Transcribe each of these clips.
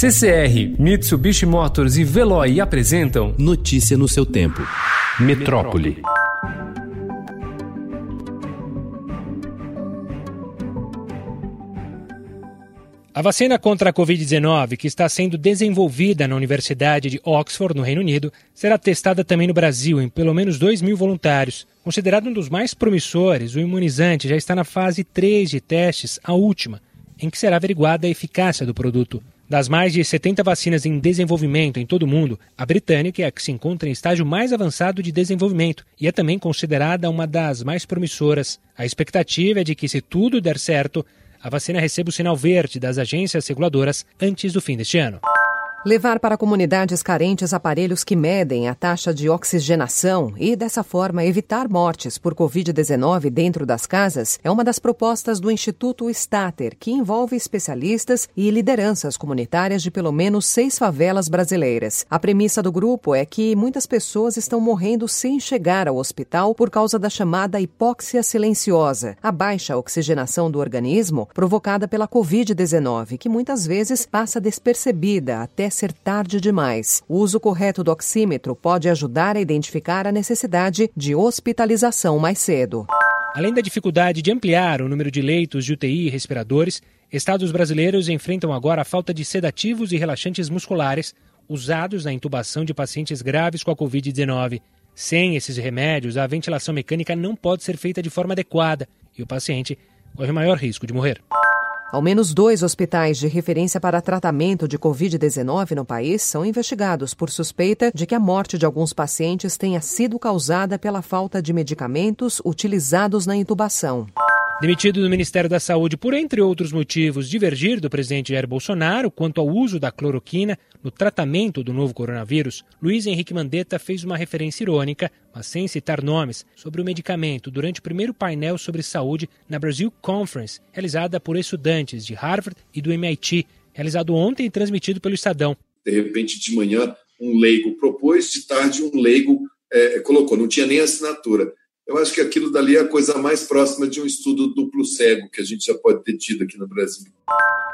CCR, Mitsubishi Motors e Veloy apresentam Notícia no seu tempo. Metrópole. A vacina contra a Covid-19, que está sendo desenvolvida na Universidade de Oxford, no Reino Unido, será testada também no Brasil, em pelo menos 2 mil voluntários. Considerado um dos mais promissores, o imunizante já está na fase 3 de testes, a última, em que será averiguada a eficácia do produto. Das mais de 70 vacinas em desenvolvimento em todo o mundo, a britânica é a que se encontra em estágio mais avançado de desenvolvimento e é também considerada uma das mais promissoras. A expectativa é de que, se tudo der certo, a vacina receba o sinal verde das agências reguladoras antes do fim deste ano. Levar para comunidades carentes aparelhos que medem a taxa de oxigenação e, dessa forma, evitar mortes por Covid-19 dentro das casas é uma das propostas do Instituto Stater, que envolve especialistas e lideranças comunitárias de pelo menos seis favelas brasileiras. A premissa do grupo é que muitas pessoas estão morrendo sem chegar ao hospital por causa da chamada hipóxia silenciosa, a baixa oxigenação do organismo provocada pela Covid-19, que muitas vezes passa despercebida até ser tarde demais. O uso correto do oxímetro pode ajudar a identificar a necessidade de hospitalização mais cedo. Além da dificuldade de ampliar o número de leitos de UTI e respiradores, estados brasileiros enfrentam agora a falta de sedativos e relaxantes musculares usados na intubação de pacientes graves com a Covid-19. Sem esses remédios, a ventilação mecânica não pode ser feita de forma adequada e o paciente corre maior risco de morrer. Ao menos dois hospitais de referência para tratamento de Covid-19 no país são investigados por suspeita de que a morte de alguns pacientes tenha sido causada pela falta de medicamentos utilizados na intubação. Demitido do Ministério da Saúde por, entre outros motivos, divergir do presidente Jair Bolsonaro quanto ao uso da cloroquina no tratamento do novo coronavírus, Luiz Henrique Mandetta fez uma referência irônica, mas sem citar nomes, sobre o medicamento durante o primeiro painel sobre saúde na Brasil Conference, realizada por estudantes de Harvard e do MIT, realizado ontem e transmitido pelo Estadão. De repente, de manhã, um leigo propôs, de tarde, um leigo é, colocou, não tinha nem assinatura. Eu acho que aquilo dali é a coisa mais próxima de um estudo duplo cego que a gente já pode ter tido aqui no Brasil.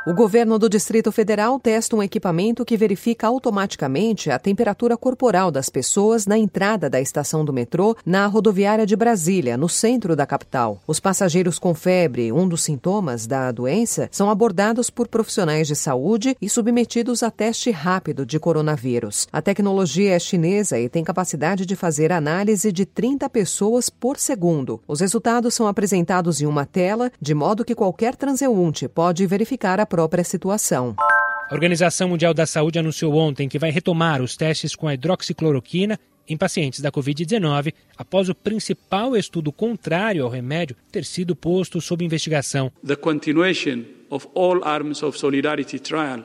O governo do Distrito Federal testa um equipamento que verifica automaticamente a temperatura corporal das pessoas na entrada da estação do metrô na rodoviária de Brasília, no centro da capital. Os passageiros com febre, um dos sintomas da doença, são abordados por profissionais de saúde e submetidos a teste rápido de coronavírus. A tecnologia é chinesa e tem capacidade de fazer análise de 30 pessoas por segundo. Os resultados são apresentados em uma tela, de modo que qualquer transeunte pode verificar a própria situação. A Organização Mundial da Saúde anunciou ontem que vai retomar os testes com a hidroxicloroquina em pacientes da Covid-19 após o principal estudo contrário ao remédio ter sido posto sob investigação. The continuation of all arms of solidarity trial,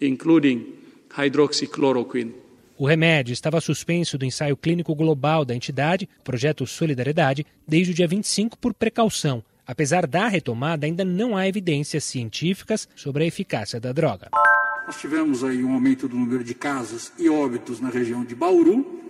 including hydroxychloroquine. O remédio estava suspenso do ensaio clínico global da entidade, projeto Solidariedade, desde o dia 25 por precaução. Apesar da retomada, ainda não há evidências científicas sobre a eficácia da droga. Nós tivemos aí um aumento do número de casos e óbitos na região de Bauru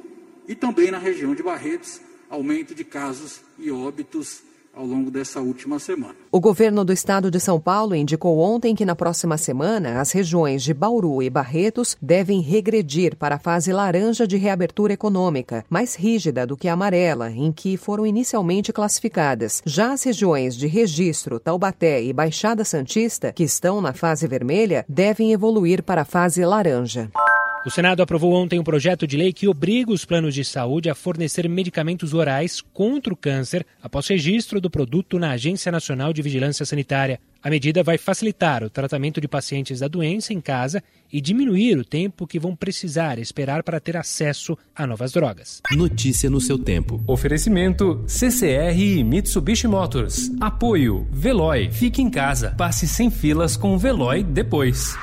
e também na região de Barretos, aumento de casos e óbitos ao longo dessa última semana. O governo do estado de São Paulo indicou ontem que na próxima semana as regiões de Bauru e Barretos devem regredir para a fase laranja de reabertura econômica, mais rígida do que a amarela, em que foram inicialmente classificadas. Já as regiões de Registro, Taubaté e Baixada Santista, que estão na fase vermelha, devem evoluir para a fase laranja. O Senado aprovou ontem um projeto de lei que obriga os planos de saúde a fornecer medicamentos orais contra o câncer após registro do produto na Agência Nacional de Vigilância Sanitária. A medida vai facilitar o tratamento de pacientes da doença em casa e diminuir o tempo que vão precisar esperar para ter acesso a novas drogas. Notícia no seu tempo. Oferecimento CCR e Mitsubishi Motors. Apoio Veloy. Fique em casa. Passe sem filas com o Veloy depois.